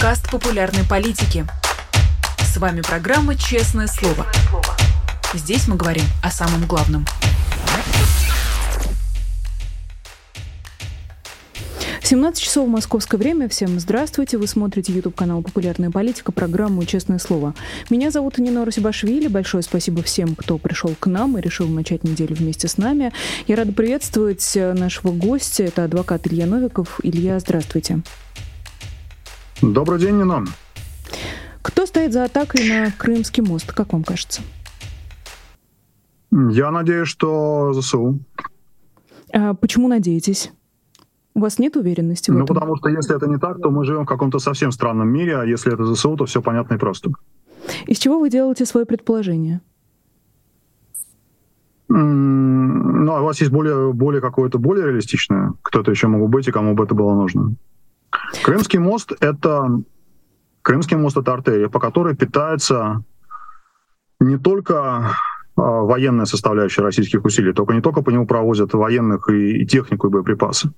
подкаст популярной политики. С вами программа «Честное слово». Здесь мы говорим о самом главном. 17 часов московское время. Всем здравствуйте. Вы смотрите YouTube канал «Популярная политика», программу «Честное слово». Меня зовут Нина Русибашвили. Большое спасибо всем, кто пришел к нам и решил начать неделю вместе с нами. Я рада приветствовать нашего гостя. Это адвокат Илья Новиков. Илья, здравствуйте. Добрый день, Нина. Кто стоит за атакой на Крымский мост, как вам кажется? Я надеюсь, что ЗСУ. А почему надеетесь? У вас нет уверенности в ну, этом? потому что если это не так, то мы живем в каком-то совсем странном мире, а если это ЗСУ, то все понятно и просто. Из чего вы делаете свое предположение? Ну, а у вас есть более, более какое-то более реалистичное? Кто-то еще мог быть и кому бы это было нужно? Крымский мост — это Крымский мост — это артерия, по которой питается не только а, военная составляющая российских усилий, только не только по нему провозят военных и, и технику, и боеприпасы.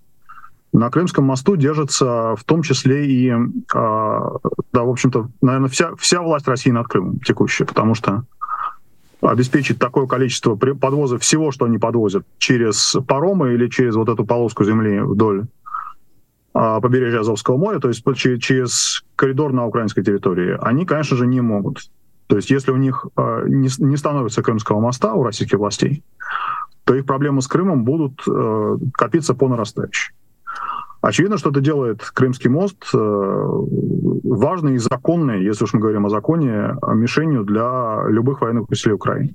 На Крымском мосту держится в том числе и, э, да, в общем-то, наверное, вся, вся власть России над Крымом текущая, потому что обеспечить такое количество подвоза всего, что они подвозят через паромы или через вот эту полоску земли вдоль побережья Азовского моря, то есть через коридор на украинской территории, они, конечно же, не могут. То есть если у них не, не становится Крымского моста у российских властей, то их проблемы с Крымом будут э, копиться по нарастающей. Очевидно, что это делает Крымский мост э, важной и законной, если уж мы говорим о законе, мишенью для любых военных усилий Украины.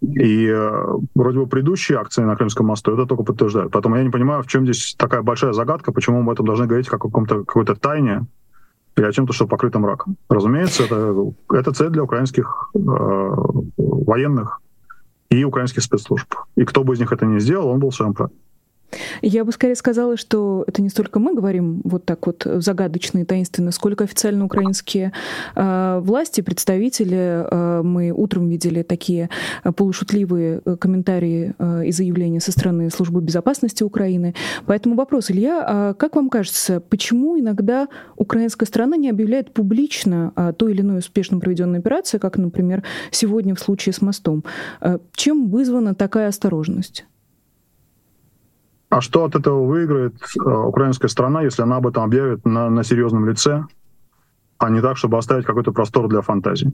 И э, вроде бы предыдущие акции на Крымском мосту это только подтверждают. Поэтому я не понимаю, в чем здесь такая большая загадка, почему мы об этом должны говорить как о каком-то какой-то тайне или о чем-то, что покрыто мраком. Разумеется, это, это цель для украинских э, военных и украинских спецслужб. И кто бы из них это не сделал, он был в своем праве. Я бы скорее сказала, что это не столько мы говорим вот так вот загадочно и таинственно, сколько официально украинские э, власти, представители. Э, мы утром видели такие полушутливые э, комментарии э, и заявления со стороны Службы безопасности Украины. Поэтому вопрос, Илья, а как вам кажется, почему иногда украинская страна не объявляет публично о той или иной успешно проведенной операции, как, например, сегодня в случае с мостом? Чем вызвана такая осторожность? А что от этого выиграет э, украинская страна, если она об этом объявит на, на серьезном лице, а не так, чтобы оставить какой-то простор для фантазии?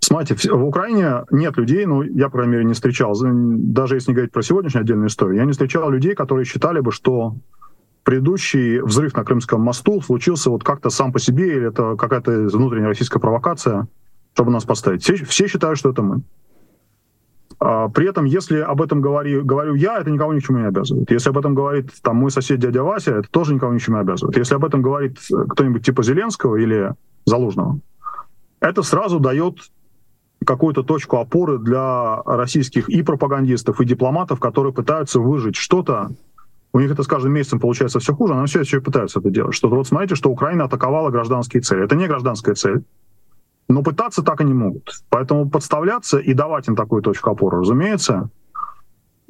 Смотрите, в Украине нет людей, ну, я, по крайней мере, не встречал, даже если не говорить про сегодняшнюю отдельную историю, я не встречал людей, которые считали бы, что предыдущий взрыв на Крымском мосту случился вот как-то сам по себе, или это какая-то внутренняя российская провокация, чтобы нас поставить. Все, все считают, что это мы. А, при этом, если об этом говорю, говорю я, это никого ни к чему не обязывает. Если об этом говорит там, мой сосед дядя Вася, это тоже никого ни к чему не обязывает. Если об этом говорит кто-нибудь типа Зеленского или Залужного, это сразу дает какую-то точку опоры для российских и пропагандистов, и дипломатов, которые пытаются выжить что-то. У них это с каждым месяцем получается все хуже, но все еще пытаются это делать. Что вот смотрите, что Украина атаковала гражданские цели. Это не гражданская цель. Но пытаться так и не могут. Поэтому подставляться и давать им такую точку опоры, разумеется,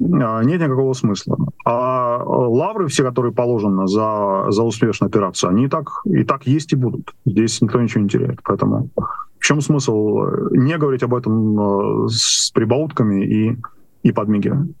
а, нет никакого смысла. А лавры все, которые положены за, за успешную операцию, они и так, и так есть и будут. Здесь никто ничего не теряет. Поэтому в чем смысл не говорить об этом э, с прибаутками и, и подмигиванием?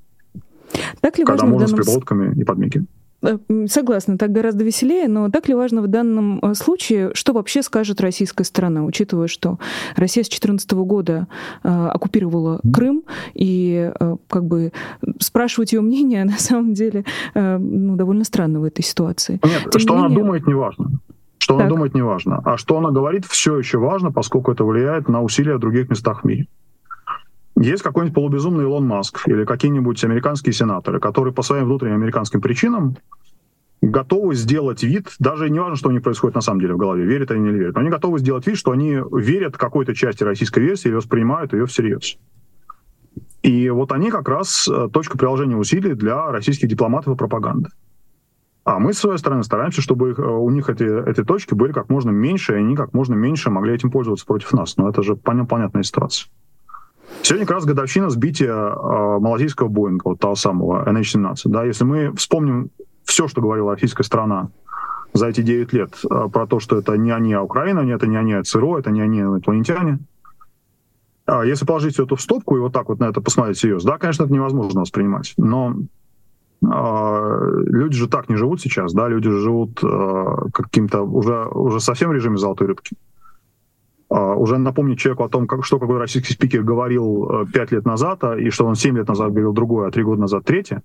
Так ли Когда можно данном... с прибаутками и подмигиванием. Э, согласна, так гораздо веселее, но так ли важно в данном э, случае, что вообще скажет российская сторона, учитывая, что Россия с 2014 года э, оккупировала Крым, и э, как бы спрашивать ее мнение на самом деле э, ну, довольно странно в этой ситуации. Нет, Тем что не менее... она думает, не важно. Что так. она думает, не важно. А что она говорит, все еще важно, поскольку это влияет на усилия в других местах в мире. Есть какой-нибудь полубезумный Илон Маск или какие-нибудь американские сенаторы, которые по своим внутренним американским причинам готовы сделать вид, даже не важно, что у них происходит на самом деле в голове, верят они или не верят, но они готовы сделать вид, что они верят какой-то части российской версии и воспринимают ее всерьез. И вот они как раз э, точка приложения усилий для российских дипломатов и пропаганды. А мы, с своей стороны, стараемся, чтобы их, э, у них эти, эти точки были как можно меньше, и они как можно меньше могли этим пользоваться против нас. Но это же понятная ситуация. Сегодня как раз годовщина сбития э, малазийского Боинга, вот того самого NH-17. Да, если мы вспомним все, что говорила российская страна за эти 9 лет про то, что это не они, а Украина, это не они, а ЦРУ, это не они, а инопланетяне. Если положить это в стопку и вот так вот на это посмотреть серьезно, да, конечно, это невозможно воспринимать. Но люди же так не живут сейчас, да, люди живут каким-то уже, уже совсем в режиме золотой рыбки. Уже напомнить человеку о том, как, что какой российский спикер говорил пять лет назад, и что он семь лет назад говорил другое, а три года назад третье,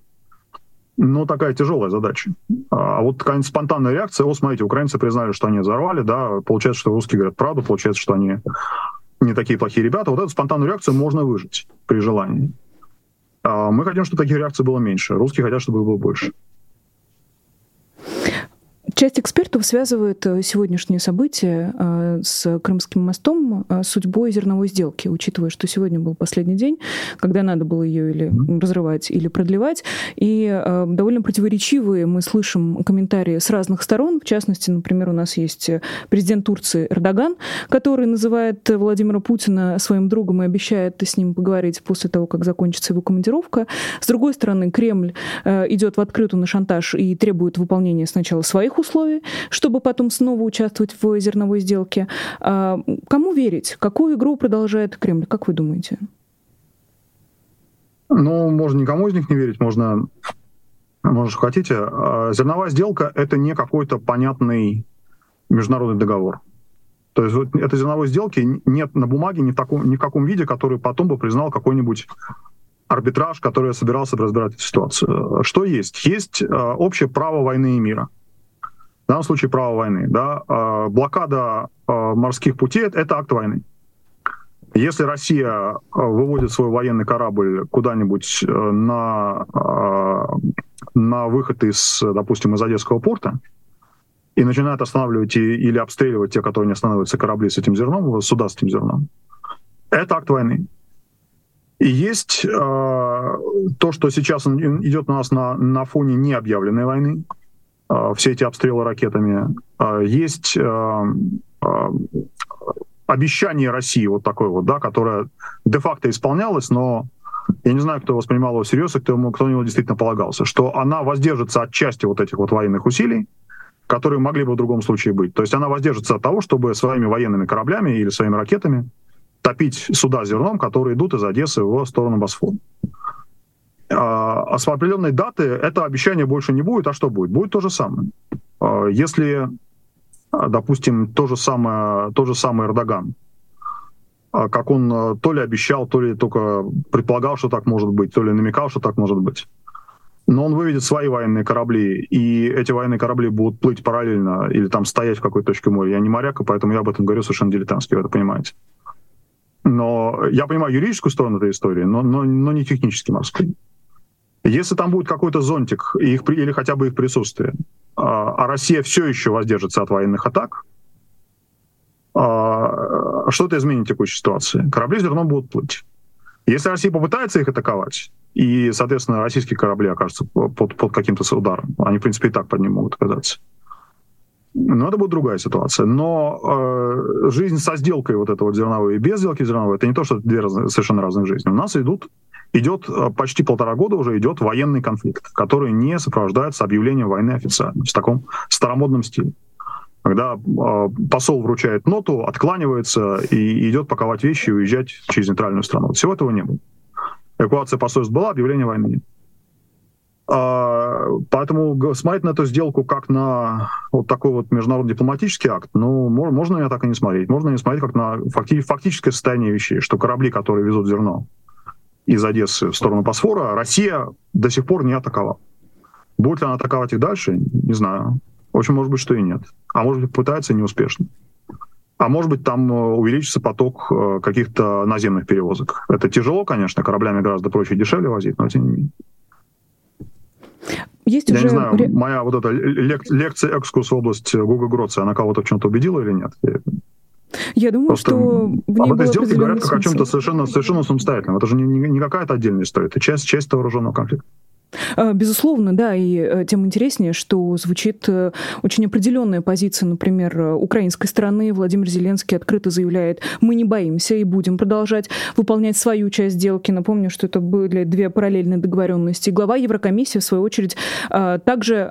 ну, такая тяжелая задача. А вот какая-нибудь спонтанная реакция, о, смотрите, украинцы признали, что они взорвали, да, получается, что русские говорят правду, получается, что они не такие плохие ребята. Вот эту спонтанную реакцию можно выжить при желании. А мы хотим, чтобы таких реакций было меньше. Русские хотят, чтобы их было больше. Часть экспертов связывает э, сегодняшнее событие э, с Крымским мостом э, судьбой зерновой сделки, учитывая, что сегодня был последний день, когда надо было ее или разрывать, или продлевать. И довольно противоречивые мы слышим комментарии с разных сторон. В частности, например, у нас есть президент Турции Эрдоган, который называет Владимира Путина своим другом и обещает с ним поговорить после того, как закончится его командировка. С другой стороны, Кремль идет в открытую на шантаж и требует выполнения сначала своих условий, условий, чтобы потом снова участвовать в зерновой сделке. А, кому верить? Какую игру продолжает Кремль? Как вы думаете? Ну, можно никому из них не верить, можно, можно что хотите. А, зерновая сделка — это не какой-то понятный международный договор. То есть вот этой зерновой сделки нет на бумаге ни в, таком, ни в каком виде, который потом бы признал какой-нибудь арбитраж, который собирался разбирать эту ситуацию. Что есть? Есть а, общее право войны и мира в данном случае право войны. Да? А, блокада а, морских путей — это акт войны. Если Россия а, выводит свой военный корабль куда-нибудь э, на, на выход из, допустим, из Одесского порта, и начинает останавливать или обстреливать те, которые не останавливаются корабли с этим зерном, суда с этим зерном, это акт войны. И есть э, то, что сейчас идет у нас на, на фоне необъявленной войны, Э, все эти обстрелы ракетами. Э, есть э, обещание России вот такое вот, да, которое де-факто исполнялось, но я не знаю, кто воспринимал его всерьез, и кто, кто на него действительно полагался, что она воздержится от части вот этих вот военных усилий, которые могли бы в другом случае быть. То есть она воздержится от того, чтобы своими военными кораблями или своими ракетами топить суда зерном, которые идут из Одессы в сторону Босфора. А, а с определенной даты это обещание больше не будет, а что будет? Будет то же самое. А, если, а, допустим, то же самое, то же самое Эрдоган, как он то ли обещал, то ли только предполагал, что так может быть, то ли намекал, что так может быть. Но он выведет свои военные корабли, и эти военные корабли будут плыть параллельно или там стоять в какой-то точке моря. Я не моряк, и поэтому я об этом говорю совершенно дилетантски, вы это понимаете. Но я понимаю юридическую сторону этой истории, но, но, но не технически морскую. Если там будет какой-то зонтик их, или хотя бы их присутствие, а, а Россия все еще воздержится от военных атак, а, что это изменит текущей ситуации? Корабли все равно будут плыть. Если Россия попытается их атаковать, и, соответственно, российские корабли окажутся под, под каким-то ударом, они, в принципе, и так под ним могут оказаться, но это будет другая ситуация. Но э, жизнь со сделкой вот этого вот зерновой и без сделки зерновой, это не то, что две разные, совершенно разные жизни. У нас идут идет э, почти полтора года уже идет военный конфликт, который не сопровождается объявлением войны официально, в таком старомодном стиле. Когда э, посол вручает ноту, откланивается и идет паковать вещи и уезжать через нейтральную страну. Всего этого не было. Эвакуация посольств была, объявления войны нет. А, поэтому смотреть на эту сделку как на вот такой вот международный дипломатический акт, ну, можно я так и не смотреть. Можно не смотреть как на фактическое состояние вещей, что корабли, которые везут зерно, из Одессы в сторону Босфора, Россия до сих пор не атаковала. Будет ли она атаковать их дальше, не знаю. В общем, может быть, что и нет. А может быть, пытается неуспешно. А может быть, там э, увеличится поток э, каких-то наземных перевозок. Это тяжело, конечно, кораблями гораздо проще и дешевле возить, но тем не менее. Есть Я уже... не знаю, моя вот эта лек- лекция экскурс в область Гуга Гроца, она кого-то в чем-то убедила или нет? Я думаю, Просто что в об этой сделке говорят как о чем-то совершенно, совершенно самостоятельном. Это же не, не, не какая-то отдельная история, это часть, часть вооруженного конфликта. А, безусловно, да, и э, тем интереснее, что звучит э, очень определенная позиция, например, э, украинской стороны. Владимир Зеленский открыто заявляет, мы не боимся и будем продолжать выполнять свою часть сделки. Напомню, что это были две параллельные договоренности. Глава Еврокомиссии, в свою очередь, также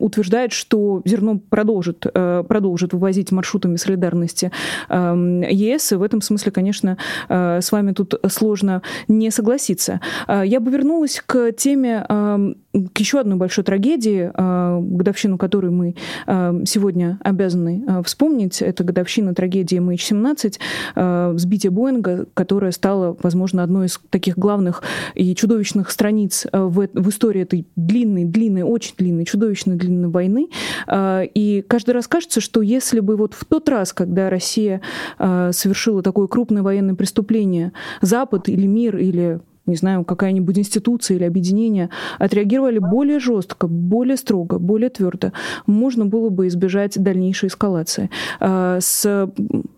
утверждает, что зерно продолжит, продолжит вывозить маршрутами солидарности ЕС, и в этом смысле, конечно, с вами тут сложно не согласиться. Я бы вернулась к теме к еще одной большой трагедии, а, годовщину которой мы а, сегодня обязаны а, вспомнить. Это годовщина трагедии MH17, сбитие Боинга, которая стала, возможно, одной из таких главных и чудовищных страниц в, в истории этой длинной, длинной, очень длинной, чудовищно длинной войны. И каждый раз кажется, что если бы вот в тот раз, когда Россия совершила такое крупное военное преступление, Запад или мир, или не знаю, какая-нибудь институция или объединение отреагировали более жестко, более строго, более твердо, можно было бы избежать дальнейшей эскалации. А, с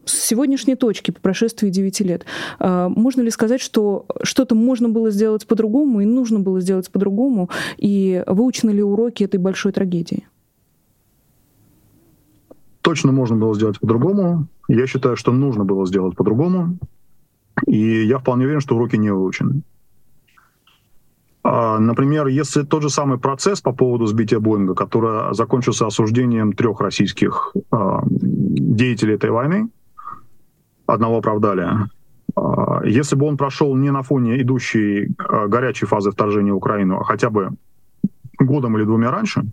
сегодняшней точки, по прошествии 9 лет, а, можно ли сказать, что что-то можно было сделать по-другому и нужно было сделать по-другому, и выучены ли уроки этой большой трагедии? Точно можно было сделать по-другому. Я считаю, что нужно было сделать по-другому. И я вполне уверен, что уроки не выучены. А, например, если тот же самый процесс по поводу сбития Боинга, который закончился осуждением трех российских а, деятелей этой войны, одного оправдали, а, если бы он прошел не на фоне идущей горячей фазы вторжения в Украину, а хотя бы годом или двумя раньше,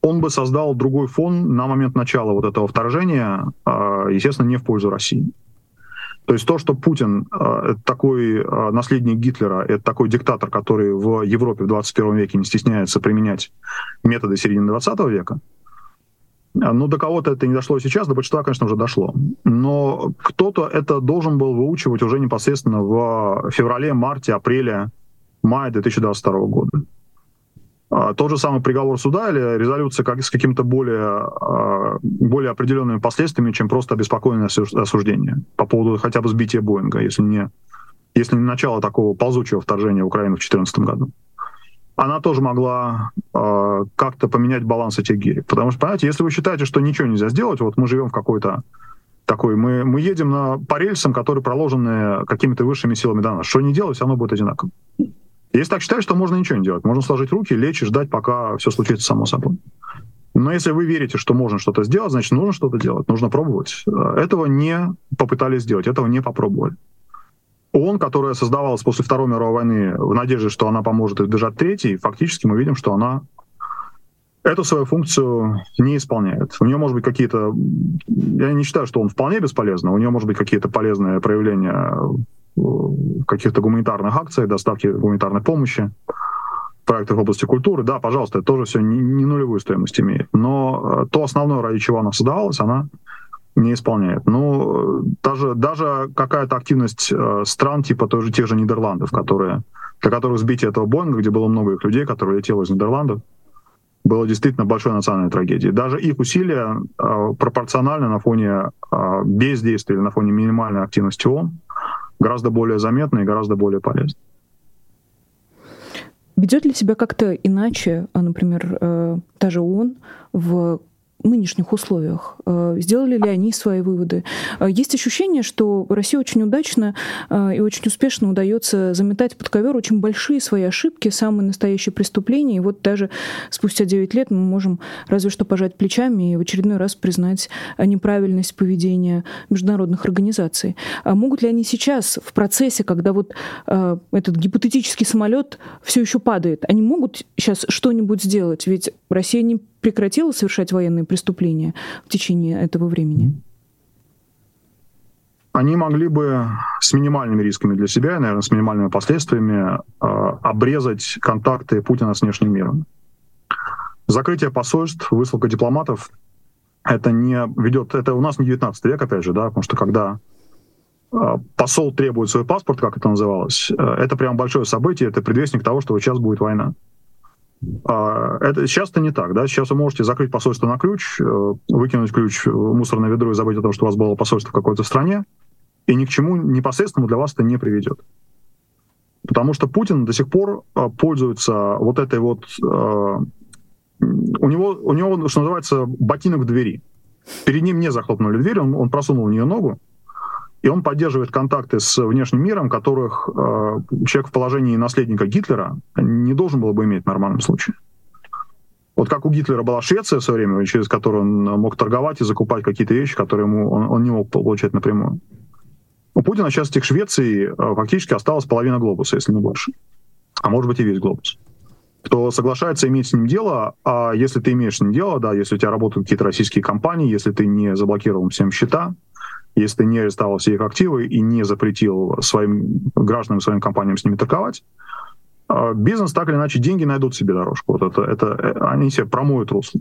он бы создал другой фон на момент начала вот этого вторжения, естественно, не в пользу России. То есть то, что Путин э, такой э, наследник Гитлера, это такой диктатор, который в Европе в 21 веке не стесняется применять методы середины 20 века, э, ну, до кого-то это не дошло сейчас, до большинства, конечно, уже дошло. Но кто-то это должен был выучивать уже непосредственно в феврале, марте, апреле, мае 2022 года. А, тот же самый приговор суда или резолюция как, с каким-то более, а, более определенными последствиями, чем просто обеспокоенное осуждение по поводу хотя бы сбития Боинга, если не, если не начало такого ползучего вторжения в Украину в 2014 году. Она тоже могла э, как-то поменять баланс этих гирек. Потому что, понимаете, если вы считаете, что ничего нельзя сделать, вот мы живем в какой-то такой, мы, мы едем на, по рельсам, которые проложены какими-то высшими силами до нас. Что не делать, равно будет одинаково. Если так считаешь, то можно ничего не делать. Можно сложить руки, лечь и ждать, пока все случится само собой. Но если вы верите, что можно что-то сделать, значит, нужно что-то делать, нужно пробовать. Этого не попытались сделать, этого не попробовали. ООН, которая создавалась после Второй мировой войны в надежде, что она поможет избежать третьей, фактически мы видим, что она эту свою функцию не исполняет. У нее может быть какие-то... Я не считаю, что он вполне бесполезный. У нее может быть какие-то полезные проявления каких-то гуманитарных акций, доставки гуманитарной помощи, проектов в области культуры, да, пожалуйста, это тоже все не, не нулевую стоимость имеет. Но э, то основное, ради чего она создавалась, она не исполняет. Ну, даже, даже какая-то активность э, стран, типа тоже тех же Нидерландов, которые, для которых сбитие этого Боинга, где было много их людей, которые летело из Нидерландов, было действительно большой национальной трагедией. Даже их усилия э, пропорциональны на фоне э, бездействия или на фоне минимальной активности ООН гораздо более заметно и гораздо более полезно. Ведет ли себя как-то иначе, а, например, э, та же ООН в нынешних условиях? Э, сделали ли они свои выводы? Э, есть ощущение, что России очень удачно э, и очень успешно удается заметать под ковер очень большие свои ошибки, самые настоящие преступления. И вот даже спустя 9 лет мы можем разве что пожать плечами и в очередной раз признать неправильность поведения международных организаций. А могут ли они сейчас в процессе, когда вот этот гипотетический самолет все еще падает, они могут сейчас что-нибудь сделать? Ведь Россия не прекратила совершать военные преступления в течение этого времени? Они могли бы с минимальными рисками для себя, наверное, с минимальными последствиями э, обрезать контакты Путина с внешним миром. Закрытие посольств, высылка дипломатов это не ведет, это у нас не 19 век, опять же, да, потому что когда э, посол требует свой паспорт, как это называлось, э, это прям большое событие, это предвестник того, что сейчас будет война. А, это сейчас это не так, да. Сейчас вы можете закрыть посольство на ключ, э, выкинуть ключ в мусорное ведро и забыть о том, что у вас было посольство в какой-то стране, и ни к чему непосредственному для вас это не приведет. Потому что Путин до сих пор пользуется вот этой вот... У него, у него, что называется, ботинок двери. Перед ним не захлопнули дверь, он, он просунул в нее ногу, и он поддерживает контакты с внешним миром, которых э, человек в положении наследника Гитлера не должен был бы иметь в нормальном случае. Вот как у Гитлера была Швеция в свое время, через которую он мог торговать и закупать какие-то вещи, которые ему он, он не мог получать напрямую. У Путина сейчас этих Швеции э, фактически осталась половина глобуса, если не больше. А может быть и весь глобус. Кто соглашается иметь с ним дело, а если ты имеешь с ним дело, да, если у тебя работают какие-то российские компании, если ты не заблокировал всем счета, если не арестовал все их активы и не запретил своим гражданам, своим компаниям с ними торговать, а, бизнес так или иначе деньги найдут себе дорожку. Вот это, это, э, они себе промоют русло.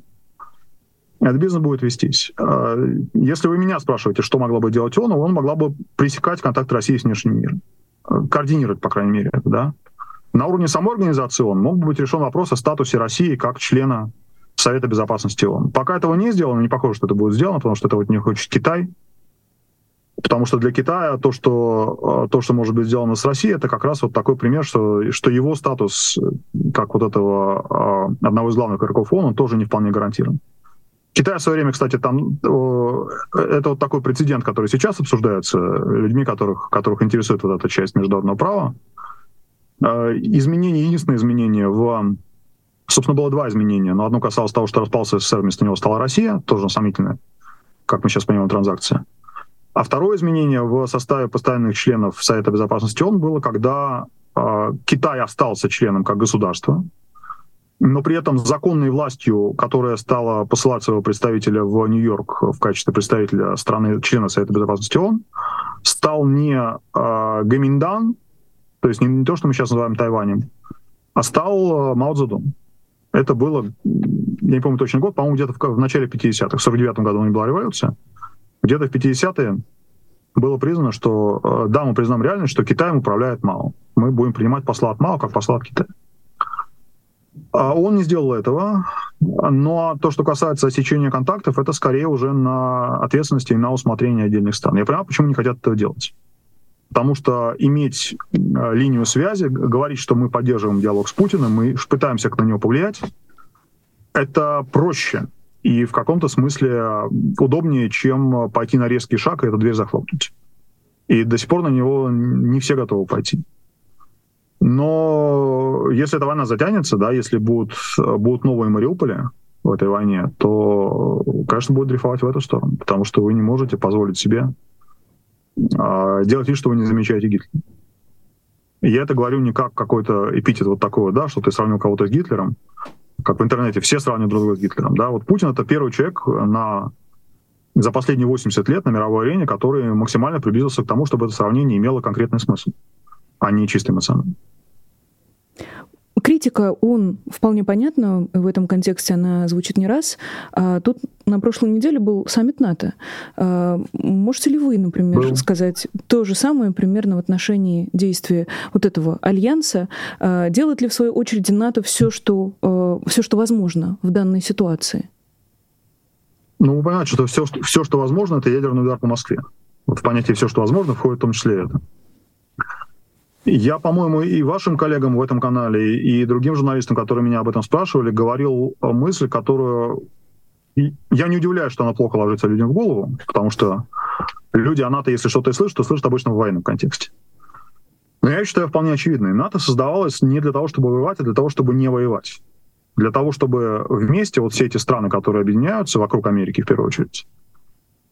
Этот бизнес будет вестись. А, если вы меня спрашиваете, что могла бы делать он, он могла бы пресекать контакт России с внешним миром. Координировать, по крайней мере, это, да. На уровне самой организации ООН мог бы быть решен вопрос о статусе России как члена Совета Безопасности ООН. Пока этого не сделано, не похоже, что это будет сделано, потому что это вот не хочет Китай, Потому что для Китая то, что, э, то, что может быть сделано с Россией, это как раз вот такой пример, что, что его статус, как вот этого э, одного из главных игроков ООН, он тоже не вполне гарантирован. Китай в свое время, кстати, там это вот такой прецедент, который сейчас обсуждается людьми, которых, которых интересует вот эта часть международного права. Э, изменение, единственное изменение в... Собственно, было два изменения, но одно касалось того, что распался СССР, вместо него стала Россия, тоже сомнительная, как мы сейчас понимаем, транзакция. А второе изменение в составе постоянных членов Совета Безопасности ООН было, когда э, Китай остался членом как государство, но при этом законной властью, которая стала посылать своего представителя в Нью-Йорк в качестве представителя страны, члена Совета Безопасности ООН, стал не э, Гаминдан, то есть не, не то, что мы сейчас называем Тайванем, а стал э, Мао Цзэдун. Это было, я не помню точно год, по-моему, где-то в, в начале 50-х, в 49 году у них была революция где-то в 50-е было признано, что э, да, мы признаем реальность, что Китаем управляет Мао. Мы будем принимать посла от Мао как посла от Китая. А он не сделал этого, но то, что касается осечения контактов, это скорее уже на ответственности и на усмотрение отдельных стран. Я понимаю, почему не хотят этого делать. Потому что иметь э, линию связи, говорить, что мы поддерживаем диалог с Путиным, мы пытаемся на него повлиять, это проще, и в каком-то смысле удобнее, чем пойти на резкий шаг и эту дверь захлопнуть. И до сих пор на него не все готовы пойти. Но если эта война затянется, да, если будут, будут новые Мариуполи в этой войне, то, конечно, будет дрейфовать в эту сторону, потому что вы не можете позволить себе э, делать вид, что вы не замечаете Гитлера. Я это говорю не как какой-то эпитет вот такого, да, что ты сравнил кого-то с Гитлером, как в интернете, все сравнивают друг друга с Гитлером. Да? Вот Путин — это первый человек на, за последние 80 лет на мировой арене, который максимально приблизился к тому, чтобы это сравнение имело конкретный смысл, а не чисто эмоциональный. Критика, он вполне понятно, в этом контексте она звучит не раз. А тут на прошлой неделе был саммит НАТО. А можете ли вы, например, был. сказать то же самое примерно в отношении действия вот этого альянса? А делает ли в свою очередь НАТО все, что, а, все, что возможно в данной ситуации? Ну, понимаете, что все, все, что возможно, это ядерный удар по Москве. Вот в понятие все, что возможно, входит в том числе это. Я, по-моему, и вашим коллегам в этом канале, и другим журналистам, которые меня об этом спрашивали, говорил мысль, которую... Я не удивляюсь, что она плохо ложится людям в голову, потому что люди о НАТО, если что-то и слышат, то слышат обычно в военном контексте. Но я считаю вполне очевидной. НАТО создавалось не для того, чтобы воевать, а для того, чтобы не воевать. Для того, чтобы вместе вот все эти страны, которые объединяются вокруг Америки в первую очередь,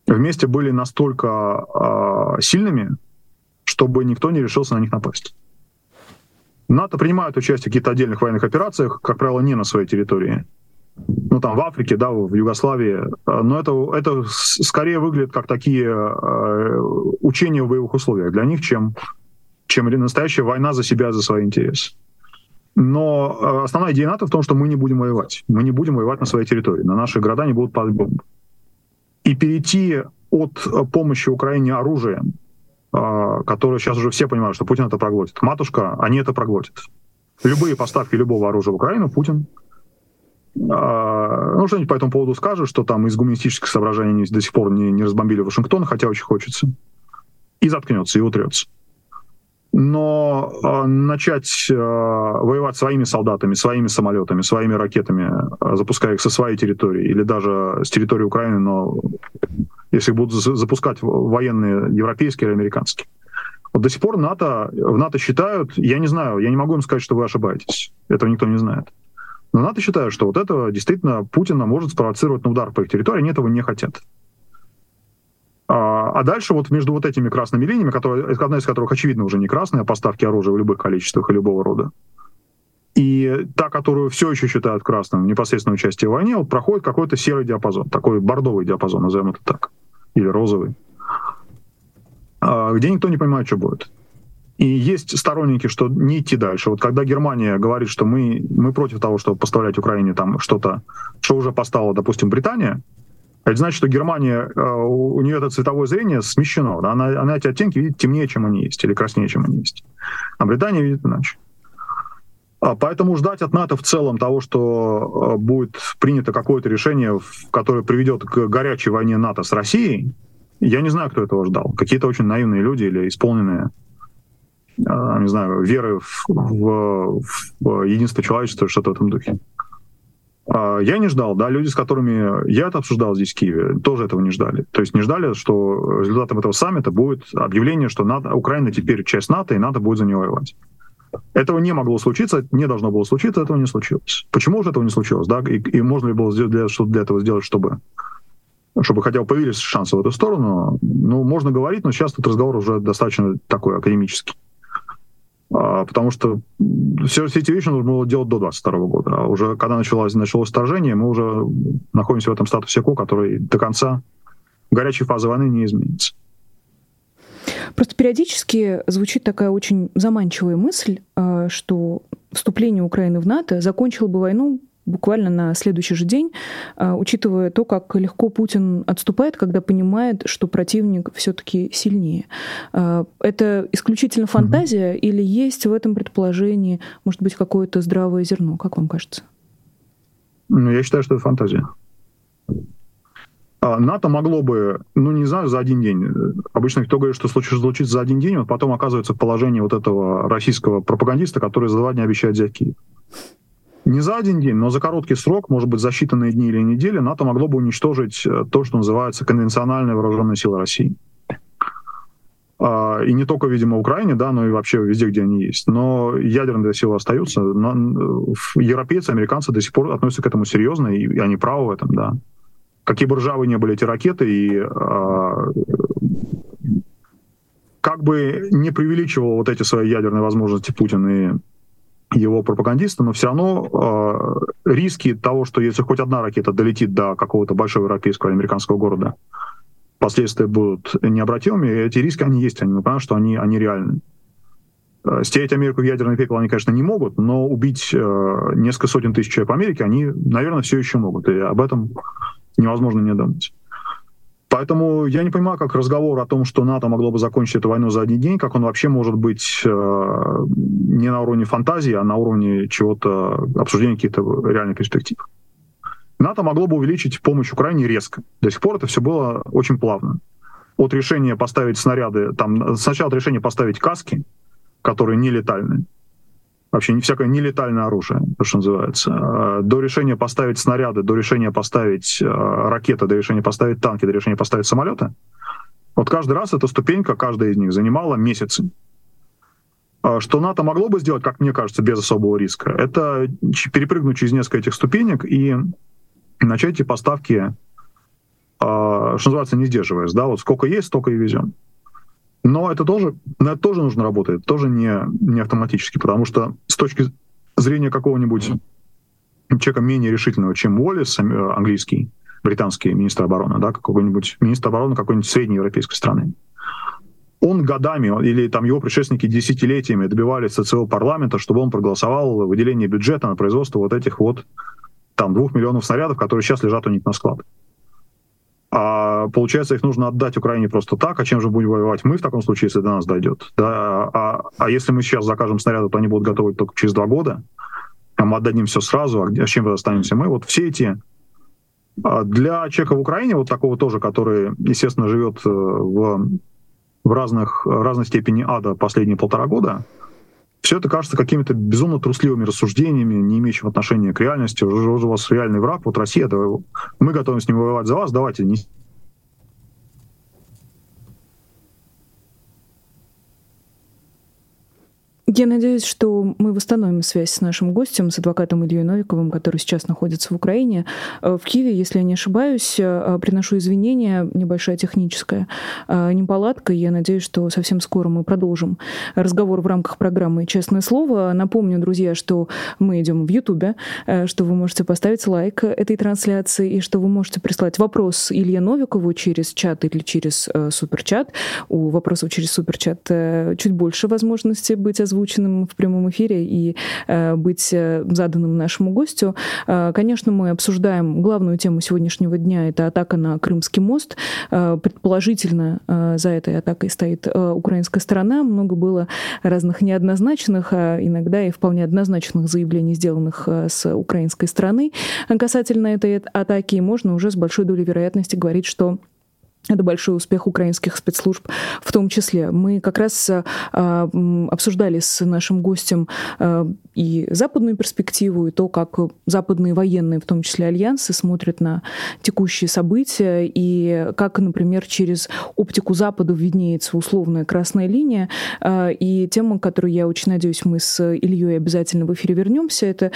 вместе были настолько э, сильными, чтобы никто не решился на них напасть. НАТО принимают участие в каких-то отдельных военных операциях, как правило, не на своей территории. Ну, там, в Африке, да, в Югославии. Но это, это скорее выглядит как такие э, учения в боевых условиях для них, чем, чем настоящая война за себя, за свои интересы. Но э, основная идея НАТО в том, что мы не будем воевать. Мы не будем воевать на своей территории. На наши города не будут падать бомбы. И перейти от помощи Украине оружием а, которые сейчас уже все понимают, что Путин это проглотит. Матушка, они это проглотят. Любые поставки любого оружия в Украину Путин а, ну, что-нибудь по этому поводу скажет, что там из гуманистических соображений до сих пор не, не разбомбили Вашингтон, хотя очень хочется. И заткнется, и утрется. но э, начать э, воевать своими солдатами, своими самолетами, своими ракетами, э, запуская их со своей территории или даже с территории Украины, но если будут запускать военные европейские или американские. Вот до сих пор НАТО, в НАТО считают, я не знаю, я не могу им сказать, что вы ошибаетесь. Этого никто не знает. Но НАТО считает, что вот это действительно Путина может спровоцировать на удар по их территории, они этого не хотят. А, а дальше вот между вот этими красными линиями, которые, одна из которых, очевидно, уже не красная, поставки оружия в любых количествах и любого рода, и та, которую все еще считают красным в непосредственном участии в войне, вот проходит какой-то серый диапазон, такой бордовый диапазон, назовем это так, или розовый, а, где никто не понимает, что будет. И есть сторонники, что не идти дальше. Вот когда Германия говорит, что мы, мы против того, чтобы поставлять Украине там что-то, что уже поставила, допустим, Британия, это значит, что Германия, э, у нее это цветовое зрение смещено. Да? Она, она эти оттенки видит темнее, чем они есть, или краснее, чем они есть. А Британия видит иначе. А поэтому ждать от НАТО в целом того, что э, будет принято какое-то решение, которое приведет к горячей войне НАТО с Россией, я не знаю, кто этого ждал. Какие-то очень наивные люди или исполненные, э, не знаю, веры в, в, в единство человечества, что-то в этом духе. А, я не ждал, да, люди, с которыми я это обсуждал здесь, в Киеве, тоже этого не ждали. То есть не ждали, что результатом этого саммита будет объявление, что НАТО, Украина теперь часть НАТО, и НАТО будет за нее воевать. Этого не могло случиться, не должно было случиться, этого не случилось. Почему же этого не случилось, да, и, и можно ли было сделать для, что для этого сделать, чтобы чтобы хотя бы появились шансы в эту сторону, ну, можно говорить, но сейчас этот разговор уже достаточно такой академический. А, потому что все, все эти вещи нужно было делать до 22 года. А уже когда началось, началось вторжение, мы уже находимся в этом статусе КО, который до конца горячей фазы войны не изменится. Просто периодически звучит такая очень заманчивая мысль, а, что вступление Украины в НАТО закончило бы войну буквально на следующий же день, а, учитывая то, как легко Путин отступает, когда понимает, что противник все-таки сильнее. А, это исключительно фантазия mm-hmm. или есть в этом предположении, может быть, какое-то здравое зерно? Как вам кажется? Ну, я считаю, что это фантазия. А, НАТО могло бы, ну, не знаю, за один день. Обычно кто говорит, что случится за один день, он потом оказывается в положении вот этого российского пропагандиста, который за два дня обещает взять Киев не за один день, но за короткий срок, может быть, за считанные дни или недели, НАТО могло бы уничтожить э, то, что называется конвенциональные вооруженные силы России. А, и не только, видимо, в Украине, да, но и вообще везде, где они есть. Но ядерные силы остаются. Но европейцы, американцы до сих пор относятся к этому серьезно, и они правы в этом, да. Какие бы ржавые не были эти ракеты, и а, как бы не преувеличивал вот эти свои ядерные возможности Путин и его пропагандиста, но все равно э, риски того, что если хоть одна ракета долетит до какого-то большого европейского или американского города, последствия будут необратимыми, эти риски, они есть, они, мы понимаем, что они, они реальны. Э, стереть Америку в ядерный пепел они, конечно, не могут, но убить э, несколько сотен тысяч человек в Америке они, наверное, все еще могут, и об этом невозможно не думать. Поэтому я не понимаю, как разговор о том, что НАТО могло бы закончить эту войну за один день, как он вообще может быть э, не на уровне фантазии, а на уровне чего-то, обсуждения каких-то реальных перспектив. НАТО могло бы увеличить помощь Украине резко. До сих пор это все было очень плавно. От решения поставить снаряды, там, сначала от решения поставить каски, которые не летальные, вообще не всякое нелетальное оружие, то, что называется. А, до решения поставить снаряды, до решения поставить а, ракеты, до решения поставить танки, до решения поставить самолеты. Вот каждый раз эта ступенька, каждая из них занимала месяцы. А, что НАТО могло бы сделать, как мне кажется, без особого риска, это перепрыгнуть через несколько этих ступенек и начать эти поставки, что называется, не сдерживаясь. Да? Вот сколько есть, столько и везем. Но это тоже, на это тоже нужно работать, тоже не, не автоматически, потому что с точки зрения какого-нибудь человека менее решительного, чем Уоллес, э, английский, британский министр обороны, да, какой-нибудь министр обороны какой-нибудь средней европейской страны, он годами или там его предшественники десятилетиями добивались от своего парламента, чтобы он проголосовал выделение бюджета на производство вот этих вот там двух миллионов снарядов, которые сейчас лежат у них на складах. А получается, их нужно отдать Украине просто так, а чем же будем воевать мы в таком случае, если до нас дойдет? Да? А, а если мы сейчас закажем снаряды, то они будут готовы только через два года, а мы отдадим все сразу, а, где, а с чем останемся мы? Вот все эти а для человека в Украине, вот такого тоже, который, естественно, живет э, в в разных, разной степени ада последние полтора года, все это кажется какими-то безумно трусливыми рассуждениями, не имеющими отношения к реальности. Уже, у вас реальный враг, вот Россия, да, мы готовы с ним воевать за вас, давайте, не Я надеюсь, что мы восстановим связь с нашим гостем, с адвокатом Ильей Новиковым, который сейчас находится в Украине. Э, в Киеве, если я не ошибаюсь, э, приношу извинения, небольшая техническая э, неполадка. Я надеюсь, что совсем скоро мы продолжим разговор в рамках программы «Честное слово». Напомню, друзья, что мы идем в Ютубе, что вы можете поставить лайк этой трансляции и что вы можете прислать вопрос Илье Новикову через чат или через суперчат. У вопросов через суперчат чуть больше возможностей быть озвученным озвученным в прямом эфире и э, быть э, заданным нашему гостю. Э, конечно, мы обсуждаем главную тему сегодняшнего дня. Это атака на Крымский мост. Предположительно, за этой атакой стоит украинская сторона. Много было разных неоднозначных, а иногда и вполне однозначных заявлений, сделанных с украинской стороны касательно этой атаки. Можно уже с большой долей вероятности говорить, что это большой успех украинских спецслужб в том числе. Мы как раз э, обсуждали с нашим гостем э, и западную перспективу, и то, как западные военные, в том числе альянсы, смотрят на текущие события, и как, например, через оптику Запада виднеется условная красная линия. Э, и тема, которую я очень надеюсь, мы с Ильей обязательно в эфире вернемся, это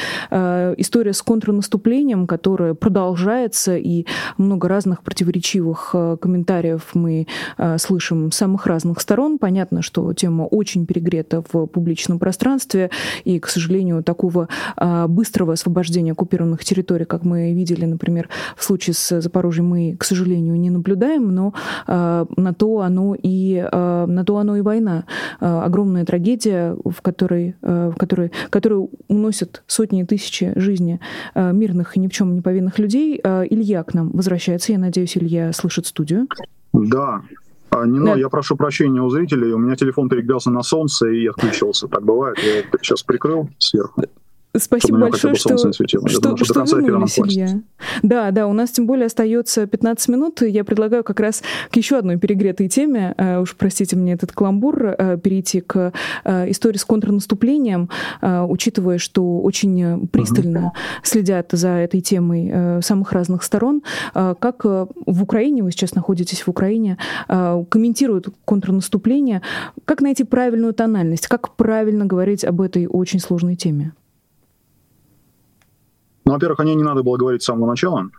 история с контрнаступлением, которая продолжается, и много разных противоречивых комментариев комментариев мы э, слышим самых разных сторон. Понятно, что тема очень перегрета в публичном пространстве, и, к сожалению, такого э, быстрого освобождения оккупированных территорий, как мы видели, например, в случае с Запорожьем, мы, к сожалению, не наблюдаем, но э, на то оно и на то оно и война. Огромная трагедия, в которой, в которой, которую уносят сотни и тысячи жизней э, мирных и ни в чем не повинных людей. Илья к нам возвращается. Я надеюсь, Илья слышит студию. Да. А, не, но да. я прошу прощения у зрителей. У меня телефон перегрелся на солнце и отключился. Так бывает. Я сейчас прикрыл сверху. Спасибо большое, что, что, что, что вернулись, Илья. Да, да, у нас тем более остается 15 минут. Я предлагаю как раз к еще одной перегретой теме, uh, уж простите мне этот каламбур, uh, перейти к uh, истории с контрнаступлением, учитывая, что очень пристально uh-huh. следят за этой темой самых разных сторон. Как в Украине, вы сейчас находитесь в Украине, комментируют контрнаступление, как найти правильную тональность, как правильно говорить об этой очень сложной теме? Ну, во-первых, о ней не надо было говорить с самого начала.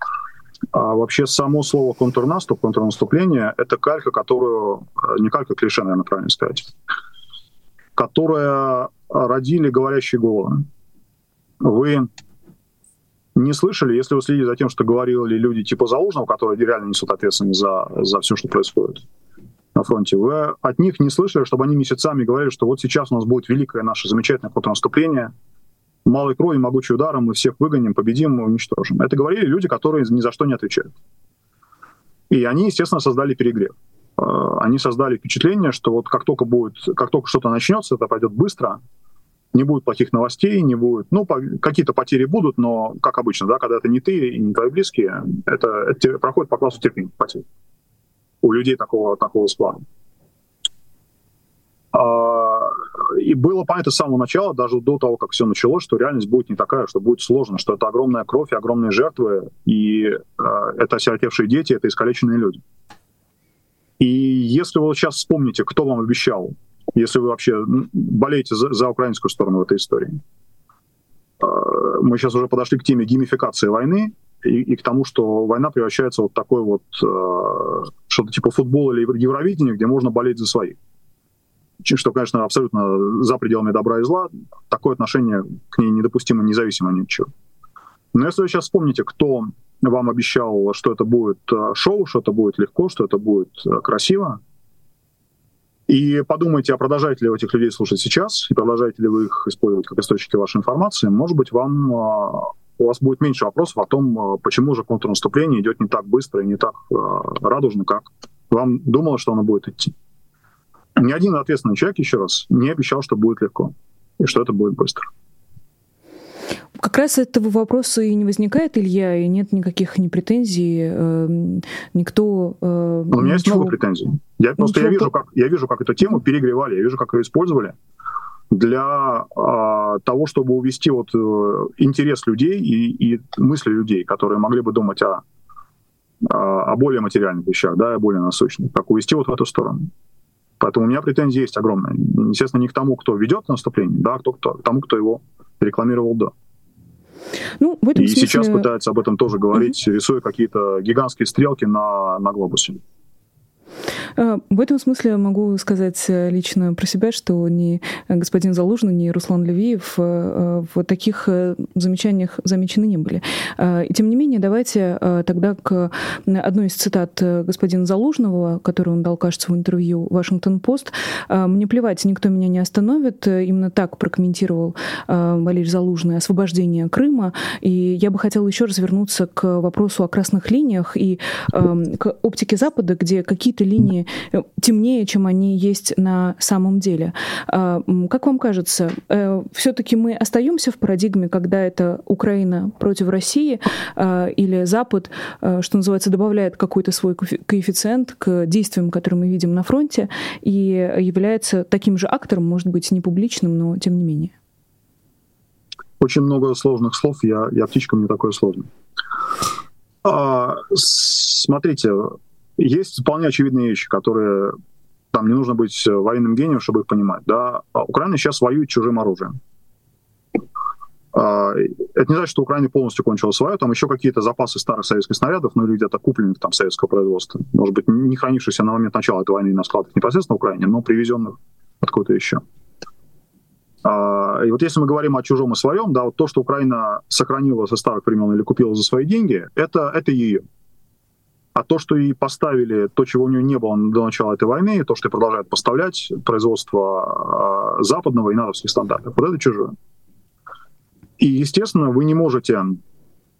А вообще само слово контрнаступ, контрнаступление — это калька, которую... Э, не калька, клише, наверное, правильно сказать. Которая родили говорящие головы. Вы не слышали, если вы следите за тем, что говорили люди типа Залужного, которые реально несут ответственность за, за все, что происходит на фронте, вы от них не слышали, чтобы они месяцами говорили, что вот сейчас у нас будет великое наше замечательное контрнаступление — малой кровью, могучим ударом мы всех выгоним, победим, уничтожим. Это говорили люди, которые ни за что не отвечают. И они, естественно, создали перегрев. А, они создали впечатление, что вот как только будет, как только что-то начнется, это пойдет быстро, не будет плохих новостей, не будет, ну, по, какие-то потери будут, но, как обычно, да, когда это не ты и не твои близкие, это, это проходит по классу терпения потерь у людей такого, такого склада. А, и было понятно с самого начала, даже до того, как все началось, что реальность будет не такая, что будет сложно, что это огромная кровь и огромные жертвы, и э, это осиротевшие дети, это искалеченные люди. И если вы сейчас вспомните, кто вам обещал, если вы вообще болеете за, за украинскую сторону в этой истории, э, мы сейчас уже подошли к теме геймификации войны и, и к тому, что война превращается вот такой вот э, что-то типа футбола или Евровидения, где можно болеть за своих что, конечно, абсолютно за пределами добра и зла, такое отношение к ней недопустимо, независимо ни от чего. Но если вы сейчас вспомните, кто вам обещал, что это будет э, шоу, что это будет легко, что это будет э, красиво, и подумайте, а продолжаете ли вы этих людей слушать сейчас, и продолжаете ли вы их использовать как источники вашей информации, может быть, вам э, у вас будет меньше вопросов о том, почему же контрнаступление идет не так быстро и не так радужно, как вам думалось, что оно будет идти. Ни один ответственный человек, еще раз, не обещал, что будет легко и что это будет быстро. Как раз этого вопроса и не возникает, Илья, и нет никаких ни претензий, э, никто... Э, У меня ничего... есть много претензий. Я просто я вижу, как, я вижу, как эту тему перегревали, я вижу, как ее использовали для а, того, чтобы увести вот э, интерес людей и, и мысли людей, которые могли бы думать о, о более материальных вещах, да, о более насущных, как увести вот в эту сторону. Поэтому у меня претензии есть огромные. Естественно, не к тому, кто ведет наступление, да, а кто, кто, к тому, кто его рекламировал до. Ну, в этом и смысле... сейчас пытается об этом тоже говорить, mm-hmm. рисуя какие-то гигантские стрелки на, на глобусе. А, в этом смысле могу сказать э, лично про себя, что ни господин Залужный, ни Руслан Левиев э, э, в таких замечаниях замечены не были. А, и тем не менее, давайте тогда к одной из цитат господина Залужного, которую он дал, кажется, в интервью Вашингтон-Пост. А, «Мне плевать, никто меня не остановит». Именно так прокомментировал Валерий Залужный освобождение Крыма. И я бы хотела еще раз вернуться к вопросу о красных линиях и к оптике Запада, где какие-то линии Э, темнее, чем они есть на самом деле. А, как вам кажется, э, все-таки мы остаемся в парадигме, когда это Украина против России а, или Запад, э, что называется, добавляет какой-то свой коэффициент к действиям, которые мы видим на фронте, и является таким же актором, может быть, не публичным, но тем не менее? Очень много сложных слов. Я, я птичка, мне такое сложно. А, смотрите, есть вполне очевидные вещи, которые там не нужно быть военным гением, чтобы их понимать. Да? А Украина сейчас воюет чужим оружием. А, это не значит, что Украина полностью кончила свое, там еще какие-то запасы старых советских снарядов, ну или где-то купленных там советского производства, может быть, не хранившихся на момент начала этой войны на складах непосредственно в Украине, но привезенных откуда-то еще. А, и вот если мы говорим о чужом и своем, да, вот то, что Украина сохранила со старых времен или купила за свои деньги, это, это ее. А то, что и поставили, то, чего у нее не было до начала этой войны, то, что и продолжают поставлять производство э, западного и натовских стандартов, вот это чужое. И, естественно, вы не можете...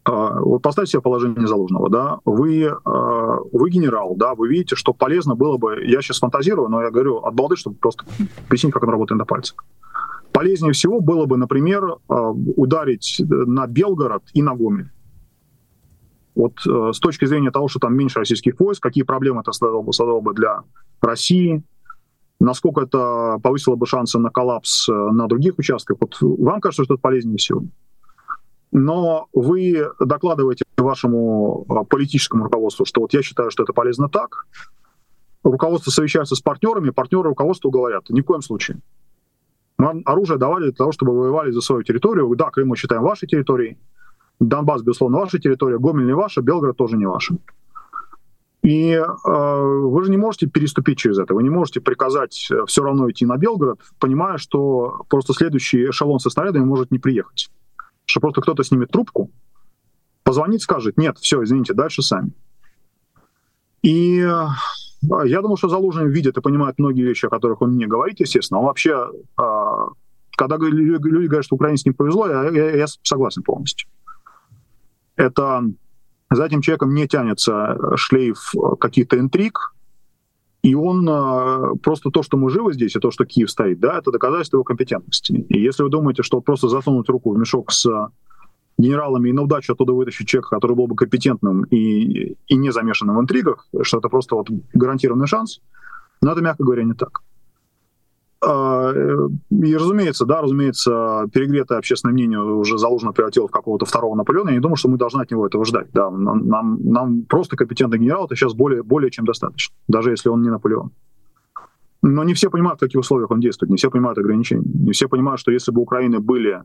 Э, вот поставьте себе положение заложенного, да, вы, э, вы генерал, да, вы видите, что полезно было бы, я сейчас фантазирую, но я говорю от балды, чтобы просто объяснить, как он работает на пальцах. Полезнее всего было бы, например, ударить на Белгород и на Гомель вот э, с точки зрения того, что там меньше российских войск, какие проблемы это создало бы, создало бы для России, насколько это повысило бы шансы на коллапс э, на других участках, вот вам кажется, что это полезнее всего. Но вы докладываете вашему э, политическому руководству, что вот я считаю, что это полезно так. Руководство совещается с партнерами, партнеры руководству говорят, ни в коем случае. Мы оружие давали для того, чтобы воевали за свою территорию. Да, Крым мы считаем вашей территорией, Донбасс, безусловно, ваша территория, Гомель не ваша, Белгород тоже не ваша. И э, вы же не можете переступить через это, вы не можете приказать э, все равно идти на Белгород, понимая, что просто следующий эшелон со снарядами может не приехать. Что просто кто-то снимет трубку, позвонит, скажет, нет, все, извините, дальше сами. И э, я думаю, что Залужный видит и понимает многие вещи, о которых он не говорит, естественно. Он вообще, э, когда люди говорят, что Украине с ним повезло, я, я, я согласен полностью это за этим человеком не тянется шлейф каких-то интриг, и он э, просто то, что мы живы здесь, и то, что Киев стоит, да, это доказательство его компетентности. И если вы думаете, что просто засунуть руку в мешок с генералами и на удачу оттуда вытащить человека, который был бы компетентным и, и не замешанным в интригах, что это просто вот гарантированный шанс, но это, мягко говоря, не так. А, э, и, разумеется, да, разумеется, перегретое общественное мнение уже заложено превратило в какого-то второго Наполеона. Я не думаю, что мы должны от него этого ждать. Да, нам, нам просто компетентный генерал это сейчас более, более чем достаточно, даже если он не Наполеон. Но не все понимают, в каких условиях он действует, не все понимают ограничения. Не все понимают, что если бы Украины были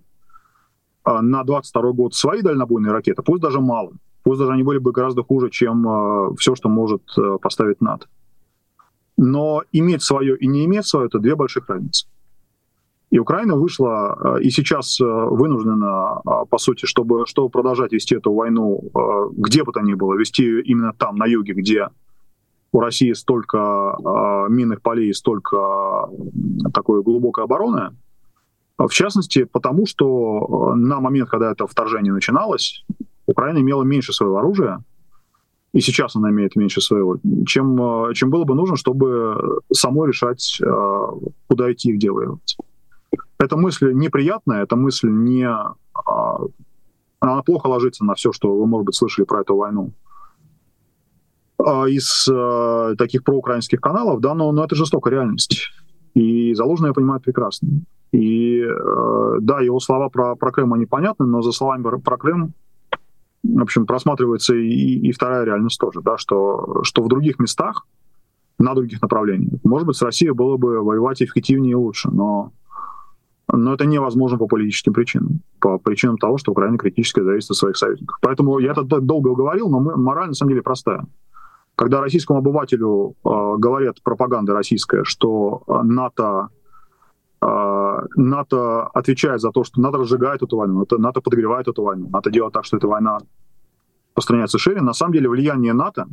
а, на 22 год свои дальнобойные ракеты, пусть даже мало, пусть даже они были бы гораздо хуже, чем а, все, что может э, поставить НАТО но иметь свое и не иметь свое — это две больших разницы. И Украина вышла э, и сейчас э, вынуждена, э, по сути, чтобы, чтобы продолжать вести эту войну, где бы то ни было, вести ее именно там, на юге, где у России столько минных полей, столько такой глубокой обороны, в частности, потому что на момент, когда это вторжение начиналось, Украина имела меньше своего оружия, и сейчас она имеет меньше своего, чем, э, чем было бы нужно, чтобы самой решать, э, куда идти и где воевать. Эта мысль неприятная, эта мысль не... А, она плохо ложится на все, что вы, может быть, слышали про эту войну. из э, таких проукраинских каналов, да, но, но это жестокая реальность. И Залужный понимает прекрасно. И э, да, его слова про, про Крым, они понятны, но за словами про Крым, в общем, просматривается и, и вторая реальность тоже, да, что, что в других местах, на других направлениях, может быть, с Россией было бы воевать эффективнее и лучше, но, но это невозможно по политическим причинам, по причинам того, что Украина критически зависит от своих союзников. Поэтому я это долго говорил, но мораль на самом деле простая. Когда российскому обывателю э, говорят пропаганда российская, что э, НАТО, НАТО отвечает за то, что НАТО разжигает эту войну, НАТО, подогревает эту войну, НАТО делает так, что эта война распространяется шире, на самом деле влияние НАТО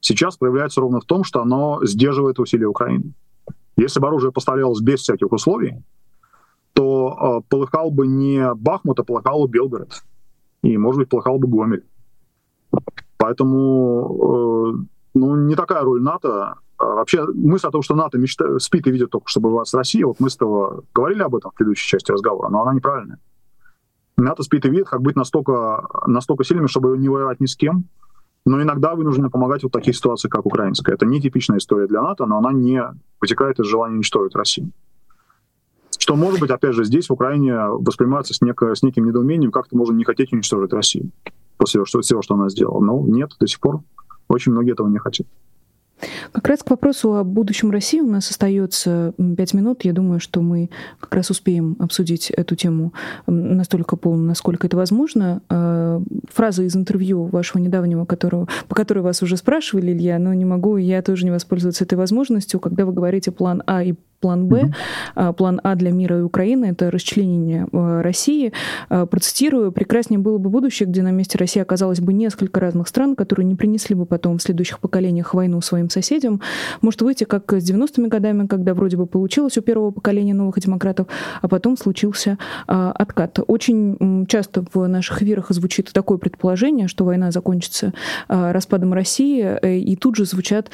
сейчас проявляется ровно в том, что оно сдерживает усилия Украины. Если бы оружие поставлялось без всяких условий, то э, полыхал бы не Бахмут, а полыхал бы Белгород. И, может быть, полыхал бы Гомель. Поэтому э, ну, не такая роль НАТО. А вообще мысль о том, что НАТО мечта, спит и видит только, чтобы вас Россия, вот мы с того говорили об этом в предыдущей части разговора, но она неправильная. НАТО спит и видит, как быть настолько, настолько сильными, чтобы не воевать ни с кем, но иногда вынуждены помогать вот в таких ситуациях, как украинская. Это не типичная история для НАТО, но она не вытекает из желания уничтожить Россию. Что, может быть, опять же, здесь, в Украине, воспринимается с, неко, с неким недоумением, как-то можно не хотеть уничтожить Россию после всего, всего, что она сделала. Но нет, до сих пор очень многие этого не хотят. Как раз к вопросу о будущем России у нас остается пять минут. Я думаю, что мы как раз успеем обсудить эту тему настолько полно, насколько это возможно. А, фраза из интервью вашего недавнего, которого, по которой вас уже спрашивали, Илья, но не могу я тоже не воспользоваться этой возможностью, когда вы говорите план А и план Б. Mm-hmm. План А для мира и Украины — это расчленение э, России. А, процитирую, «Прекраснее было бы будущее, где на месте России оказалось бы несколько разных стран, которые не принесли бы потом в следующих поколениях войну своим соседям. Может выйти, как с 90-ми годами, когда вроде бы получилось у первого поколения новых демократов, а потом случился а, откат». Очень часто в наших эфирах звучит такое предположение, что война закончится а, распадом России, э, и тут же звучат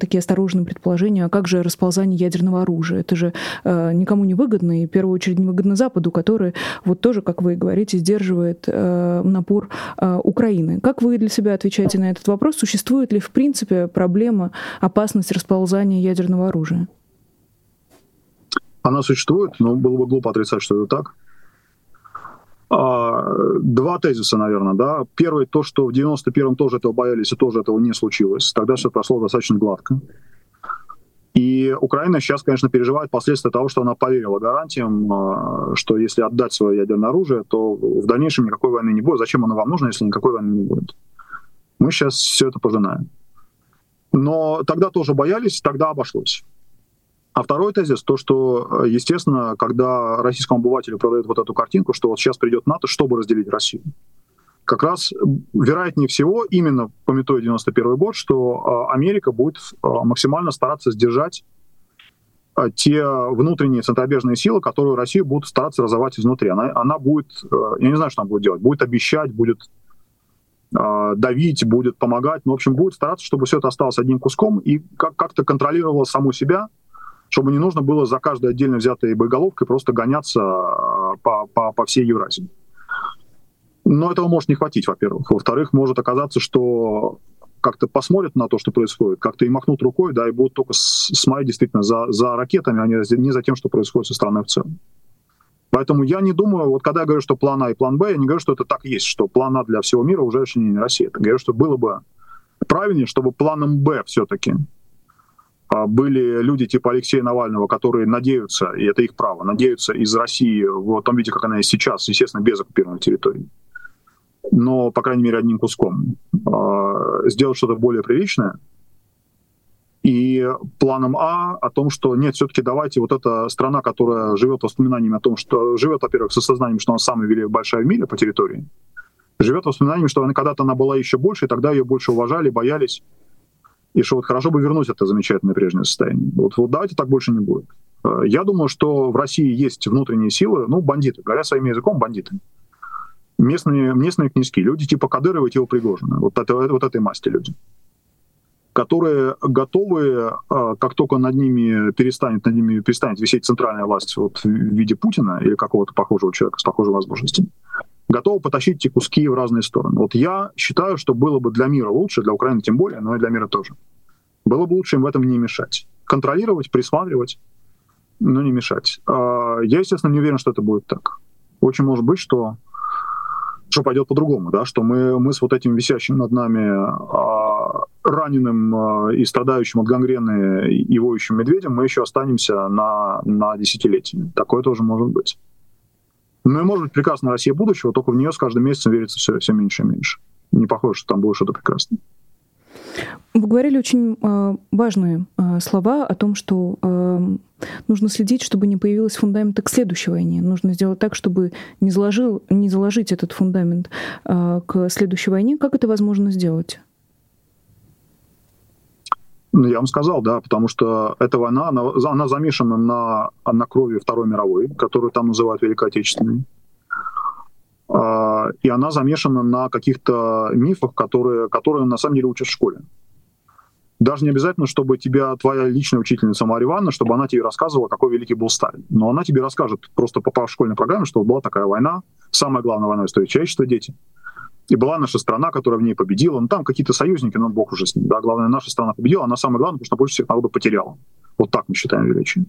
такие осторожные предположения, а как же расползание ядерного оружия? Хуже. Это же э, никому не выгодно, и в первую очередь не выгодно Западу, который вот тоже, как вы говорите, сдерживает э, напор э, Украины. Как вы для себя отвечаете на этот вопрос? Существует ли в принципе проблема, опасность расползания ядерного оружия? Она существует, но было бы глупо отрицать, что это так. А, два тезиса, наверное. Да. Первый, то, что в 91-м тоже этого боялись, и тоже этого не случилось. Тогда все прошло достаточно гладко. И Украина сейчас, конечно, переживает последствия того, что она поверила гарантиям, а, что если отдать свое ядерное оружие, то в дальнейшем никакой войны не будет. Зачем оно вам нужно, если никакой войны не будет? Мы сейчас все это пожинаем. Но тогда тоже боялись, тогда обошлось. А второй тезис, то, что, естественно, когда российскому обывателю продают вот эту картинку, что вот сейчас придет НАТО, чтобы разделить Россию как раз вероятнее всего, именно пометуя 91 год, что а, Америка будет а, максимально стараться сдержать а, те внутренние центробежные силы, которые Россию будут стараться разорвать изнутри. Она, она будет, я не знаю, что она будет делать, будет обещать, будет давить, будет помогать, но, в общем, будет стараться, чтобы все это осталось одним куском и как- как-то контролировало саму себя, чтобы не нужно было за каждой отдельно взятой боеголовкой просто гоняться по, по, по всей Евразии. Но этого может не хватить, во-первых. Во-вторых, может оказаться, что как-то посмотрят на то, что происходит, как-то и махнут рукой, да, и будут только смотреть действительно за, за ракетами, а не за тем, что происходит со страной в целом. Поэтому я не думаю, вот когда я говорю, что план А и план Б, я не говорю, что это так есть, что план А для всего мира уже решение не России. Я говорю, что было бы правильнее, чтобы планом Б все-таки а, были люди типа Алексея Навального, которые надеются, и это их право, надеются из России в том виде, как она есть сейчас, естественно, без оккупированной территории но, по крайней мере, одним куском, а, сделать что-то более приличное. И планом А о том, что нет, все-таки давайте вот эта страна, которая живет воспоминаниями о том, что живет, во-первых, со сознанием, что она самая великая большая в мире по территории, живет воспоминаниями, что она когда-то она была еще больше, и тогда ее больше уважали, боялись, и что вот хорошо бы вернуть это замечательное прежнее состояние. Вот, вот давайте так больше не будет. А, я думаю, что в России есть внутренние силы, ну, бандиты, говоря своим языком, бандиты местные, местные князьки, люди типа Кадырова и типа Пригожина, вот, это, вот этой масти люди, которые готовы, а, как только над ними перестанет, над ними перестанет висеть центральная власть вот, в виде Путина или какого-то похожего человека с похожими возможностями, готова потащить эти куски в разные стороны. Вот я считаю, что было бы для мира лучше, для Украины тем более, но и для мира тоже. Было бы лучше им в этом не мешать. Контролировать, присматривать, но не мешать. А, я, естественно, не уверен, что это будет так. Очень может быть, что что пойдет по-другому, да, что мы, мы с вот этим висящим над нами а, раненым а, и страдающим от гангрены и воющим медведем, мы еще останемся на, на десятилетие. Такое тоже может быть. Ну и может быть прекрасная Россия будущего, только в нее с каждым месяцем верится все, все меньше и меньше. Не похоже, что там будет что-то прекрасное. Вы говорили очень э, важные э, слова о том, что э, нужно следить, чтобы не появилось фундамента к следующей войне. Нужно сделать так, чтобы не, заложил, не заложить этот фундамент к следующей войне. Как это возможно сделать? Ну, я вам сказал, да, потому что эта война, она, она замешана на, на крови Второй мировой, которую там называют Великой Отечественной. А, и она замешана на каких-то мифах, которые, которые на самом деле учат в школе. Даже не обязательно, чтобы тебя твоя личная учительница Мария Ивановна, чтобы она тебе рассказывала, какой великий был Сталин. Но она тебе расскажет, просто попав в школьной программе, что была такая война, самая главная война в истории человечества, дети. И была наша страна, которая в ней победила. Ну, там какие-то союзники, но бог уже с ним. Да, главное, наша страна победила, она самая главная, потому что больше всех народу потеряла. Вот так мы считаем величие.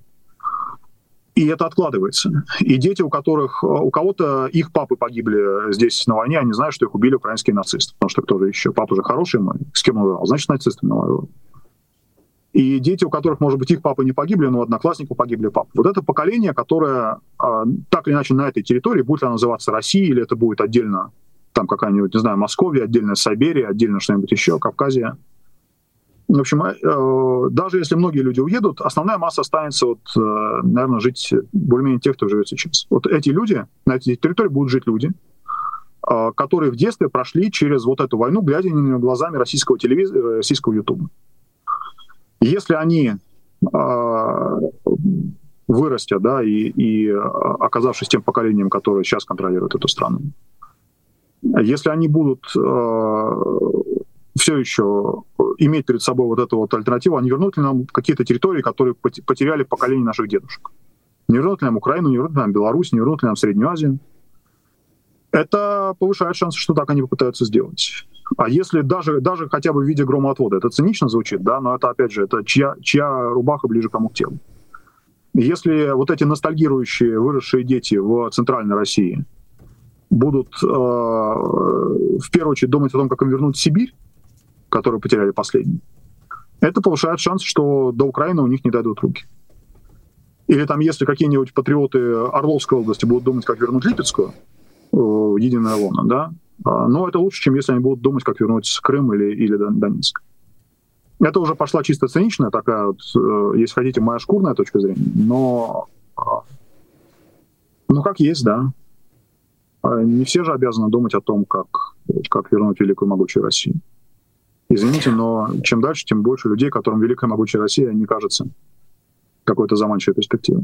И это откладывается. И дети, у которых, у кого-то их папы погибли здесь на войне, они знают, что их убили украинские нацисты. Потому что кто же еще? Папа же хороший мой. С кем он воевал? Значит, нацистами воевал. И дети, у которых, может быть, их папы не погибли, но одноклассников погибли папы. Вот это поколение, которое э, так или иначе на этой территории, будет ли она называться Россией, или это будет отдельно там какая-нибудь, не знаю, Московия, отдельно Сибирия, отдельно что-нибудь еще, Кавказия, в общем, э, даже если многие люди уедут, основная масса останется, вот, э, наверное, жить более-менее тех, кто живет сейчас. Вот эти люди, на этой территории будут жить люди, э, которые в детстве прошли через вот эту войну, глядя на глазами российского телевизора, российского ютуба. Если они вырастят, да, и, и оказавшись тем поколением, которое сейчас контролирует эту страну, если они будут все еще иметь перед собой вот эту вот альтернативу, не вернут ли нам какие-то территории, которые потеряли поколение наших дедушек? Не вернут ли нам Украину, не вернут ли нам Беларусь, не вернут ли нам Среднюю Азию? Это повышает шансы, что так они попытаются сделать. А если даже, даже хотя бы в виде громоотвода, это цинично звучит, да, но это, опять же, это чья, чья рубаха ближе кому к телу. Если вот эти ностальгирующие выросшие дети в Центральной России будут э, в первую очередь думать о том, как им вернуть Сибирь, которые потеряли последний, это повышает шанс, что до Украины у них не дойдут руки. Или там, если какие-нибудь патриоты Орловской области будут думать, как вернуть Липецкую, в единое лоно, да, а, но это лучше, чем если они будут думать, как вернуть Крым или, или Донецк. Это уже пошла чисто циничная такая, вот, э, если хотите, моя шкурная точка зрения, но а, ну как есть, да. А не все же обязаны думать о том, как, как вернуть великую могучую Россию. Извините, но чем дальше, тем больше людей, которым великая могучая Россия не кажется какой-то заманчивой перспективой.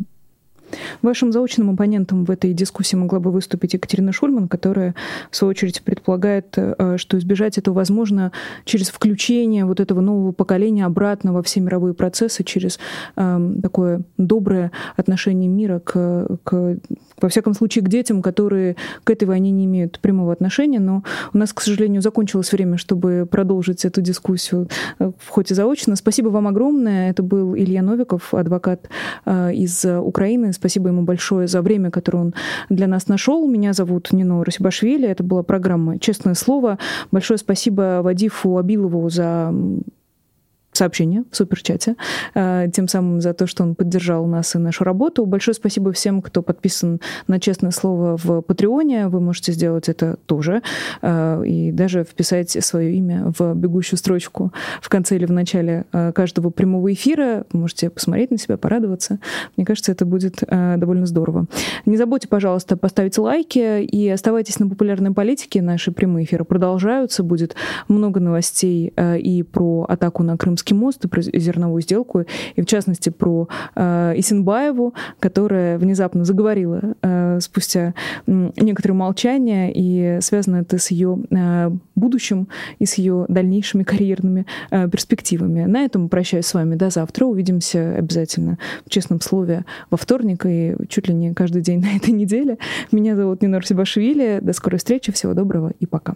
Вашим заочным оппонентом в этой дискуссии могла бы выступить Екатерина Шульман, которая, в свою очередь, предполагает, э, что избежать этого возможно через включение вот этого нового поколения обратно во все мировые процессы, через э, такое доброе отношение мира к, к во всяком случае, к детям, которые к этой войне не имеют прямого отношения. Но у нас, к сожалению, закончилось время, чтобы продолжить эту дискуссию э, в ходе заочно. Спасибо вам огромное. Это был Илья Новиков, адвокат э, из Украины. Спасибо ему большое за время, которое он для нас нашел. Меня зовут Нино Русибашвили. Это была программа «Честное слово». Большое спасибо Вадифу Абилову за сообщение в суперчате, э, тем самым за то, что он поддержал нас и нашу работу. Большое спасибо всем, кто подписан на «Честное слово» в Патреоне. Вы можете сделать это тоже э, и даже вписать свое имя в бегущую строчку в конце или в начале э, каждого прямого эфира. Вы можете посмотреть на себя, порадоваться. Мне кажется, это будет довольно здорово. Не забудьте, пожалуйста, поставить лайки и оставайтесь на популярной политике. Наши прямые эфиры продолжаются. Будет много новостей и про атаку на Крым Крымский мост и про зерновую сделку, и в частности про э, Исенбаеву, которая внезапно заговорила э, спустя э, некоторое молчание, и связано это с ее э, будущим и с ее дальнейшими карьерными э, перспективами. На этом прощаюсь с вами до завтра. Увидимся обязательно в честном слове во вторник и чуть ли не каждый день на этой неделе. Меня зовут Нинор Сибашвили. До скорой встречи. Всего доброго и пока.